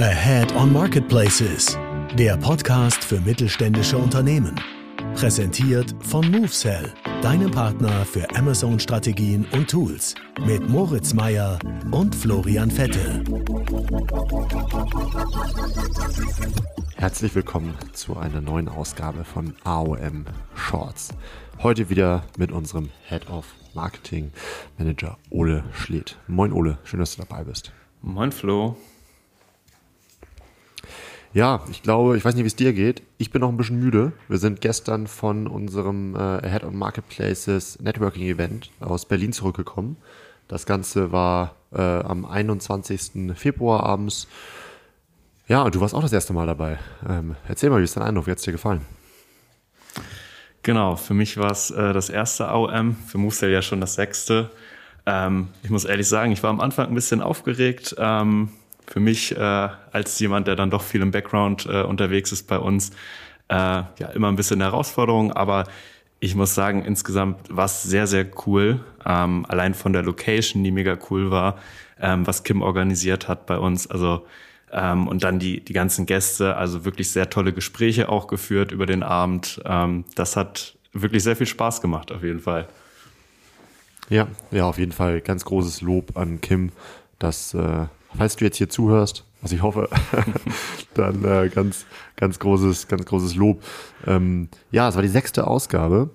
Ahead on Marketplaces, der Podcast für mittelständische Unternehmen. Präsentiert von MoveSell, deinem Partner für Amazon-Strategien und Tools. Mit Moritz Meyer und Florian Vettel. Herzlich willkommen zu einer neuen Ausgabe von AOM Shorts. Heute wieder mit unserem Head of Marketing Manager Ole Schledt. Moin Ole, schön, dass du dabei bist. Moin Flo. Ja, ich glaube, ich weiß nicht, wie es dir geht. Ich bin noch ein bisschen müde. Wir sind gestern von unserem äh, Head on Marketplaces Networking Event aus Berlin zurückgekommen. Das Ganze war äh, am 21. Februar abends. Ja, und du warst auch das erste Mal dabei. Ähm, erzähl mal, wie ist dein Eindruck? Wie hat es dir gefallen? Genau, für mich war es äh, das erste AOM, für Movesell ja schon das sechste. Ähm, ich muss ehrlich sagen, ich war am Anfang ein bisschen aufgeregt. Ähm, für mich äh, als jemand, der dann doch viel im Background äh, unterwegs ist bei uns, äh, ja immer ein bisschen eine Herausforderung, aber ich muss sagen, insgesamt war es sehr, sehr cool. Ähm, allein von der Location, die mega cool war, ähm, was Kim organisiert hat bei uns. Also ähm, und dann die, die ganzen Gäste, also wirklich sehr tolle Gespräche auch geführt über den Abend. Ähm, das hat wirklich sehr viel Spaß gemacht, auf jeden Fall. Ja, ja, auf jeden Fall ganz großes Lob an Kim, dass äh, falls du jetzt hier zuhörst, was ich hoffe, dann äh, ganz, ganz großes, ganz großes Lob. Ähm, ja, es war die sechste Ausgabe.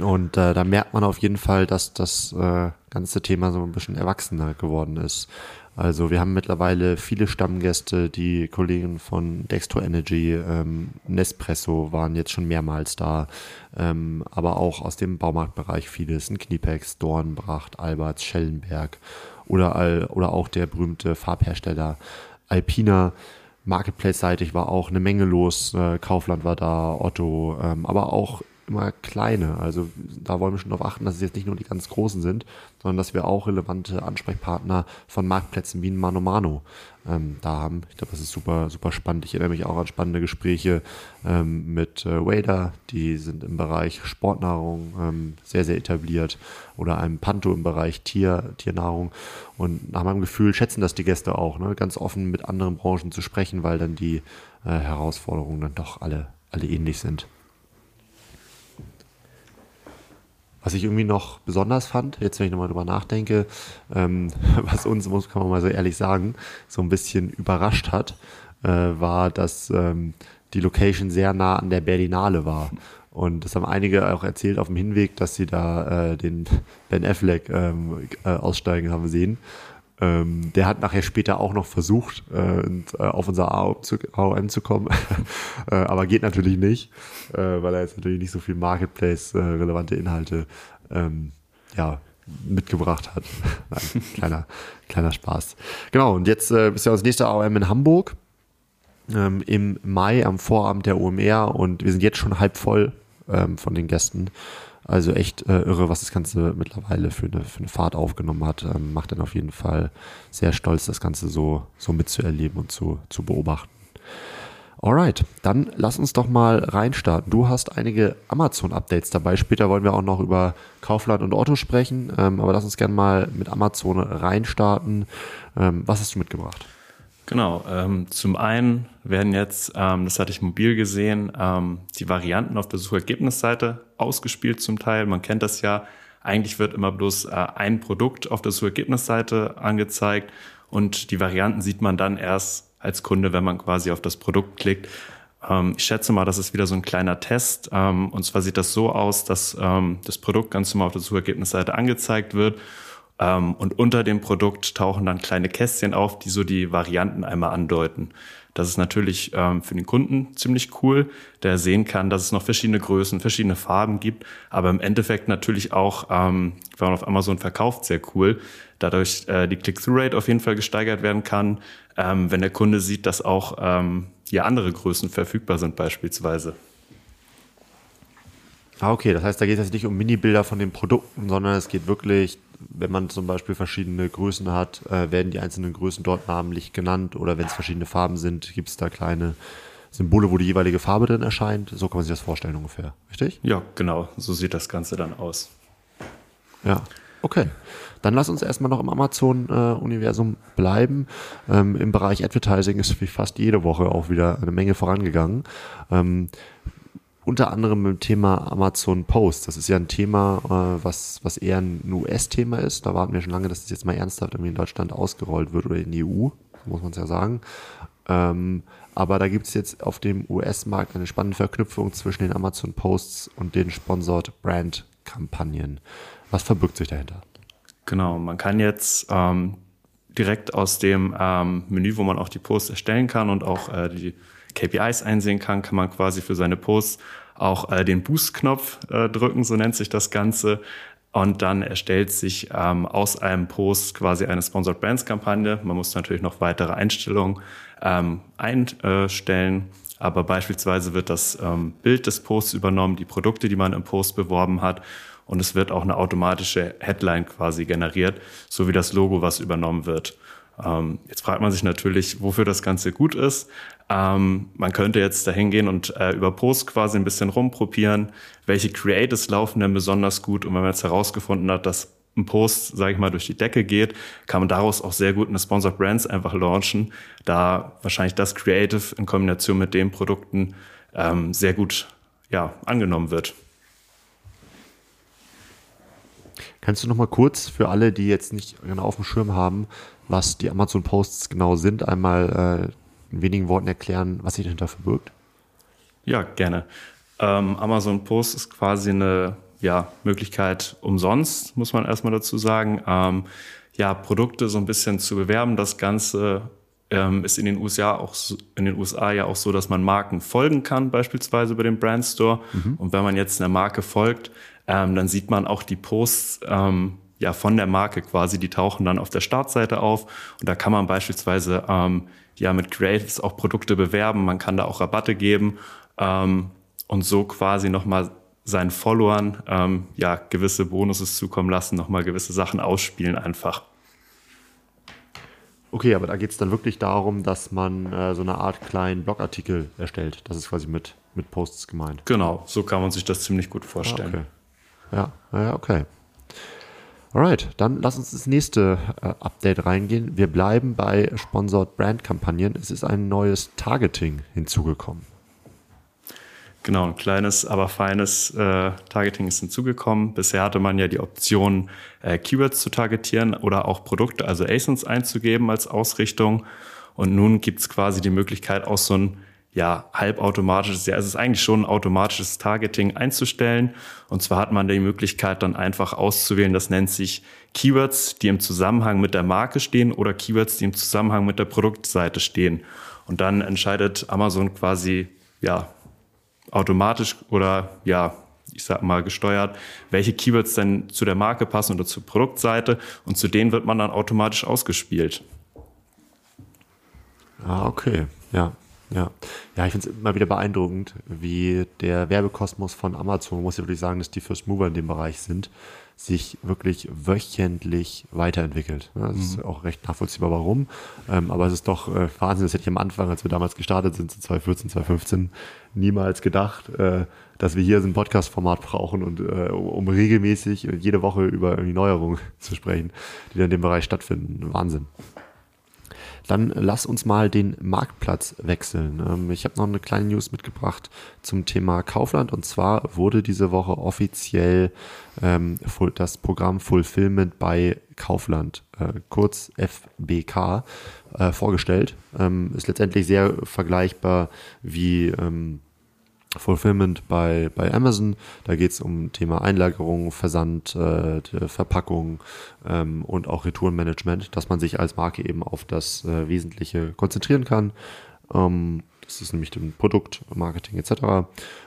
Und äh, da merkt man auf jeden Fall, dass das äh, ganze Thema so ein bisschen erwachsener geworden ist. Also wir haben mittlerweile viele Stammgäste, die Kollegen von Dextro Energy, ähm, Nespresso waren jetzt schon mehrmals da, ähm, aber auch aus dem Baumarktbereich vieles, ein Kniepex, Dornbracht, Alberts, Schellenberg oder, oder auch der berühmte Farbhersteller Alpina. Marketplace-seitig war auch eine Menge los. Äh, Kaufland war da, Otto, ähm, aber auch immer kleine. Also da wollen wir schon darauf achten, dass es jetzt nicht nur die ganz großen sind, sondern dass wir auch relevante Ansprechpartner von Marktplätzen wie ein Mano Mano ähm, da haben. Ich glaube, das ist super, super spannend. Ich erinnere mich auch an spannende Gespräche ähm, mit äh, Wader, die sind im Bereich Sportnahrung ähm, sehr, sehr etabliert oder einem Panto im Bereich Tier, Tiernahrung. Und nach meinem Gefühl schätzen das die Gäste auch, ne? ganz offen mit anderen Branchen zu sprechen, weil dann die äh, Herausforderungen dann doch alle, alle ähnlich sind. Was ich irgendwie noch besonders fand, jetzt wenn ich nochmal drüber nachdenke, ähm, was uns, muss kann man mal so ehrlich sagen, so ein bisschen überrascht hat, äh, war, dass ähm, die Location sehr nah an der Berlinale war. Und das haben einige auch erzählt auf dem Hinweg, dass sie da äh, den Ben Affleck ähm, äh, aussteigen haben sehen. Ähm, der hat nachher später auch noch versucht, äh, äh auf unser AOM zu, kommen, äh, aber geht natürlich nicht, äh, weil er jetzt natürlich nicht so viel Marketplace-relevante Inhalte ähm, ja, mitgebracht hat. Nein, kleiner, kleiner Spaß. Genau, und jetzt äh, ist ja das nächste AOM in Hamburg ähm, im Mai am Vorabend der OMR und wir sind jetzt schon halb voll ähm, von den Gästen. Also echt äh, irre, was das Ganze mittlerweile für eine, für eine Fahrt aufgenommen hat. Ähm, macht dann auf jeden Fall sehr stolz, das Ganze so, so mitzuerleben und zu, zu beobachten. Alright, dann lass uns doch mal reinstarten. Du hast einige Amazon-Updates dabei. Später wollen wir auch noch über Kaufland und Otto sprechen, ähm, aber lass uns gerne mal mit Amazon reinstarten. Ähm, was hast du mitgebracht? Genau, ähm, zum einen werden jetzt, ähm, das hatte ich mobil gesehen, ähm, die Varianten auf der Suchergebnisseite ausgespielt zum Teil. Man kennt das ja. Eigentlich wird immer bloß äh, ein Produkt auf der Suchergebnisseite angezeigt und die Varianten sieht man dann erst als Kunde, wenn man quasi auf das Produkt klickt. Ähm, ich schätze mal, das ist wieder so ein kleiner Test. Ähm, und zwar sieht das so aus, dass ähm, das Produkt ganz normal auf der Suchergebnisseite angezeigt wird und unter dem Produkt tauchen dann kleine Kästchen auf, die so die Varianten einmal andeuten. Das ist natürlich ähm, für den Kunden ziemlich cool, der sehen kann, dass es noch verschiedene Größen, verschiedene Farben gibt, aber im Endeffekt natürlich auch, ähm, wenn man auf Amazon verkauft, sehr cool. Dadurch äh, die Click-Through-Rate auf jeden Fall gesteigert werden kann, ähm, wenn der Kunde sieht, dass auch ähm, ja andere Größen verfügbar sind beispielsweise. Ah, okay, das heißt, da geht es jetzt nicht um Mini-Bilder von den Produkten, sondern es geht wirklich wenn man zum Beispiel verschiedene Größen hat, äh, werden die einzelnen Größen dort namentlich genannt oder wenn es verschiedene Farben sind, gibt es da kleine Symbole, wo die jeweilige Farbe drin erscheint. So kann man sich das vorstellen ungefähr, richtig? Ja, genau. So sieht das Ganze dann aus. Ja. Okay. Dann lass uns erstmal noch im Amazon-Universum bleiben. Ähm, Im Bereich Advertising ist wie fast jede Woche auch wieder eine Menge vorangegangen. Ähm, unter anderem mit dem Thema Amazon Post. Das ist ja ein Thema, äh, was, was eher ein US-Thema ist. Da warten wir schon lange, dass das jetzt mal ernsthaft irgendwie in Deutschland ausgerollt wird oder in die EU, muss man es ja sagen. Ähm, aber da gibt es jetzt auf dem US-Markt eine spannende Verknüpfung zwischen den Amazon Posts und den Sponsored Brand Kampagnen. Was verbirgt sich dahinter? Genau, man kann jetzt ähm, direkt aus dem ähm, Menü, wo man auch die Posts erstellen kann und auch äh, die KPIs einsehen kann, kann man quasi für seine Posts auch äh, den Boost-Knopf äh, drücken, so nennt sich das Ganze. Und dann erstellt sich ähm, aus einem Post quasi eine Sponsored Brands Kampagne. Man muss natürlich noch weitere Einstellungen ähm, einstellen. Aber beispielsweise wird das ähm, Bild des Posts übernommen, die Produkte, die man im Post beworben hat und es wird auch eine automatische Headline quasi generiert, so wie das Logo, was übernommen wird. Ähm, jetzt fragt man sich natürlich, wofür das Ganze gut ist. Ähm, man könnte jetzt dahin gehen und äh, über Post quasi ein bisschen rumprobieren, welche Creatives laufen denn besonders gut. Und wenn man jetzt herausgefunden hat, dass ein Post, sage ich mal, durch die Decke geht, kann man daraus auch sehr gut eine Sponsored Brands einfach launchen, da wahrscheinlich das Creative in Kombination mit den Produkten ähm, sehr gut ja, angenommen wird. Kannst du noch mal kurz für alle, die jetzt nicht genau auf dem Schirm haben, was die Amazon Posts genau sind, einmal äh, in wenigen Worten erklären, was sich dahinter verbirgt? Ja, gerne. Ähm, Amazon Post ist quasi eine ja, Möglichkeit umsonst, muss man erstmal dazu sagen, ähm, ja, Produkte so ein bisschen zu bewerben. Das Ganze ähm, ist in den USA auch so, in den USA ja auch so, dass man Marken folgen kann, beispielsweise über den Brand Store. Mhm. Und wenn man jetzt einer Marke folgt, ähm, dann sieht man auch die Posts ähm, ja von der Marke quasi, die tauchen dann auf der Startseite auf und da kann man beispielsweise ähm, ja mit Creatives auch Produkte bewerben, man kann da auch Rabatte geben ähm, und so quasi nochmal seinen Followern ähm, ja gewisse Bonuses zukommen lassen, nochmal gewisse Sachen ausspielen einfach. Okay, aber da geht es dann wirklich darum, dass man äh, so eine Art kleinen Blogartikel erstellt. Das ist quasi mit, mit Posts gemeint. Genau, so kann man sich das ziemlich gut vorstellen. Ah, okay. Ja, ja, okay. Alright, dann lass uns das nächste äh, Update reingehen. Wir bleiben bei Sponsored Brand Kampagnen. Es ist ein neues Targeting hinzugekommen. Genau, ein kleines, aber feines äh, Targeting ist hinzugekommen. Bisher hatte man ja die Option, äh, Keywords zu targetieren oder auch Produkte, also ASINs einzugeben als Ausrichtung. Und nun gibt es quasi die Möglichkeit, auch so ein ja, halbautomatisches, ja, es ist eigentlich schon ein automatisches Targeting einzustellen. Und zwar hat man die Möglichkeit dann einfach auszuwählen, das nennt sich Keywords, die im Zusammenhang mit der Marke stehen oder Keywords, die im Zusammenhang mit der Produktseite stehen. Und dann entscheidet Amazon quasi, ja, automatisch oder ja, ich sag mal gesteuert, welche Keywords denn zu der Marke passen oder zur Produktseite und zu denen wird man dann automatisch ausgespielt. Ah, okay, ja. Ja, ja ich finde es immer wieder beeindruckend, wie der Werbekosmos von Amazon, muss ich wirklich sagen, dass die First Mover in dem Bereich sind, sich wirklich wöchentlich weiterentwickelt. Das mhm. ist auch recht nachvollziehbar, warum. Ähm, aber es ist doch äh, Wahnsinn, das hätte ich am Anfang, als wir damals gestartet sind, 2014, 2015, niemals gedacht, äh, dass wir hier so ein Podcast-Format brauchen und äh, um regelmäßig jede Woche über Neuerungen zu sprechen, die dann in dem Bereich stattfinden. Wahnsinn. Dann lass uns mal den Marktplatz wechseln. Ähm, ich habe noch eine kleine News mitgebracht zum Thema Kaufland und zwar wurde diese Woche offiziell ähm, das Programm Fulfillment bei Kaufland, äh, kurz FBK, äh, vorgestellt. Ähm, ist letztendlich sehr vergleichbar wie ähm, Fulfillment bei, bei Amazon. Da geht es um Thema Einlagerung, Versand, äh, Verpackung ähm, und auch Retourenmanagement, dass man sich als Marke eben auf das äh, Wesentliche konzentrieren kann. Ähm, das ist nämlich dem Produkt, Marketing etc.,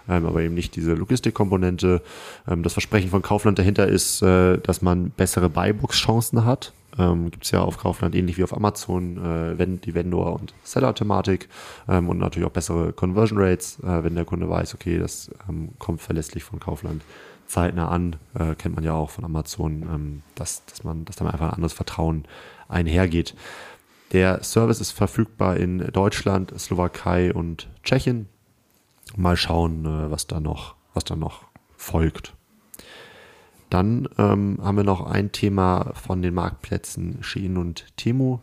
ähm, aber eben nicht diese Logistikkomponente. Ähm, das Versprechen von Kaufland dahinter ist, äh, dass man bessere Buybox-Chancen hat. Ähm, Gibt es ja auf Kaufland ähnlich wie auf Amazon äh, die Vendor- und Seller-Thematik ähm, und natürlich auch bessere Conversion Rates, äh, wenn der Kunde weiß, okay, das ähm, kommt verlässlich von Kaufland zeitnah an, äh, kennt man ja auch von Amazon, ähm, dass, dass man, dass da einfach ein anderes Vertrauen einhergeht. Der Service ist verfügbar in Deutschland, Slowakei und Tschechien. Mal schauen, äh, was da noch, was da noch folgt. dann ähm, haben wir noch ein Thema von den Marktplätzen Shein und Temu,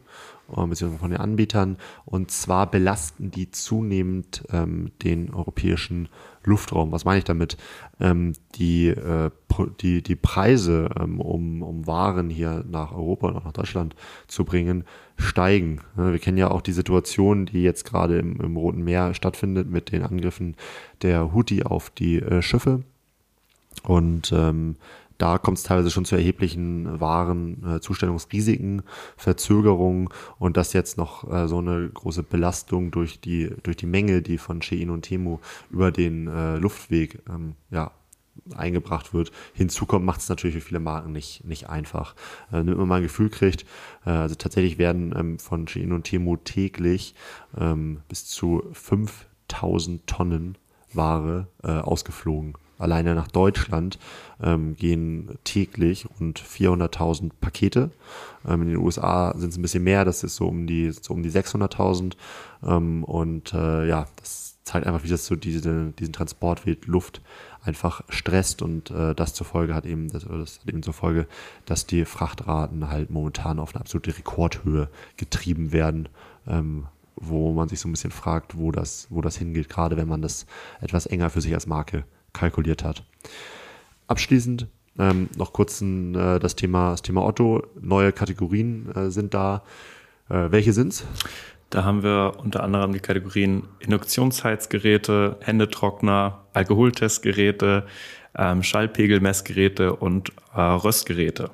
beziehungsweise von den Anbietern. Und zwar belasten die zunehmend ähm, den europäischen Luftraum. Was meine ich damit? Ähm, die, äh, die, die Preise, ähm, um, um Waren hier nach Europa und auch nach Deutschland zu bringen, steigen. Wir kennen ja auch die Situation, die jetzt gerade im, im Roten Meer stattfindet mit den Angriffen der Houthi auf die äh, Schiffe. Und ähm, da kommt es teilweise schon zu erheblichen Warenzustellungsrisiken, äh, Verzögerungen und das jetzt noch äh, so eine große Belastung durch die, durch die Menge, die von Shein und Temu über den äh, Luftweg ähm, ja, eingebracht wird, hinzukommt, macht es natürlich für viele Marken nicht, nicht einfach. Äh, damit man mal ein Gefühl kriegt, äh, also tatsächlich werden ähm, von Shein und Temu täglich ähm, bis zu 5000 Tonnen Ware äh, ausgeflogen alleine nach Deutschland ähm, gehen täglich rund 400.000 Pakete. Ähm, in den USA sind es ein bisschen mehr, das ist so um die, so um die 600.000. Ähm, und äh, ja, das zeigt einfach, wie das so diese, diesen Transportweg Luft einfach stresst und äh, das zur Folge hat eben, das, das hat eben zur Folge, dass die Frachtraten halt momentan auf eine absolute Rekordhöhe getrieben werden. Ähm, wo man sich so ein bisschen fragt, wo das, wo das hingeht, gerade wenn man das etwas enger für sich als Marke kalkuliert hat. Abschließend ähm, noch kurz äh, das, Thema, das Thema Otto. Neue Kategorien äh, sind da. Äh, welche sind's? Da haben wir unter anderem die Kategorien Induktionsheizgeräte, Händetrockner, Alkoholtestgeräte, ähm, Schallpegelmessgeräte und äh, Röstgeräte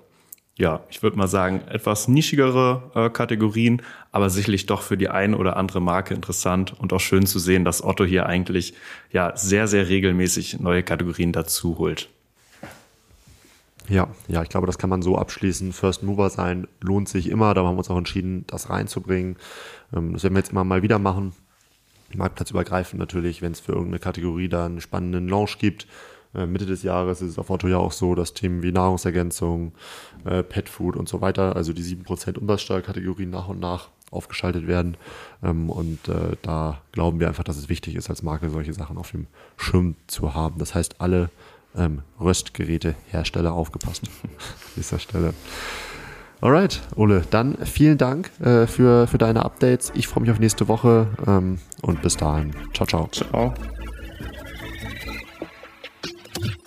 ja, ich würde mal sagen, etwas nischigere äh, Kategorien, aber sicherlich doch für die eine oder andere Marke interessant und auch schön zu sehen, dass Otto hier eigentlich ja sehr, sehr regelmäßig neue Kategorien dazu holt. Ja, ja, ich glaube, das kann man so abschließen. First Mover sein lohnt sich immer. Da haben wir uns auch entschieden, das reinzubringen. Ähm, das werden wir jetzt immer mal wieder machen. Marktplatzübergreifend natürlich, wenn es für irgendeine Kategorie da einen spannenden Launch gibt Mitte des Jahres ist es auf Otto ja auch so, dass Themen wie Nahrungsergänzung, äh, Petfood und so weiter, also die 7% Umsatzsteuerkategorien nach und nach aufgeschaltet werden. Ähm, und äh, da glauben wir einfach, dass es wichtig ist, als Marke solche Sachen auf dem Schirm zu haben. Das heißt, alle ähm, Röstgerätehersteller aufgepasst an dieser Stelle. Alright, Ole, dann vielen Dank äh, für, für deine Updates. Ich freue mich auf nächste Woche ähm, und bis dahin. Ciao, ciao. Ciao.